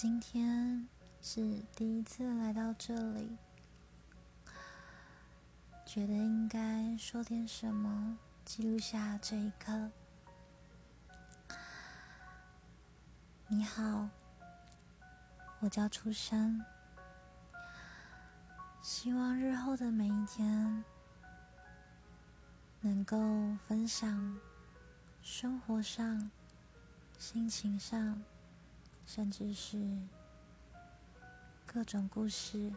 今天是第一次来到这里，觉得应该说点什么，记录下这一刻。你好，我叫初生，希望日后的每一天能够分享生活上、心情上。甚至是各种故事，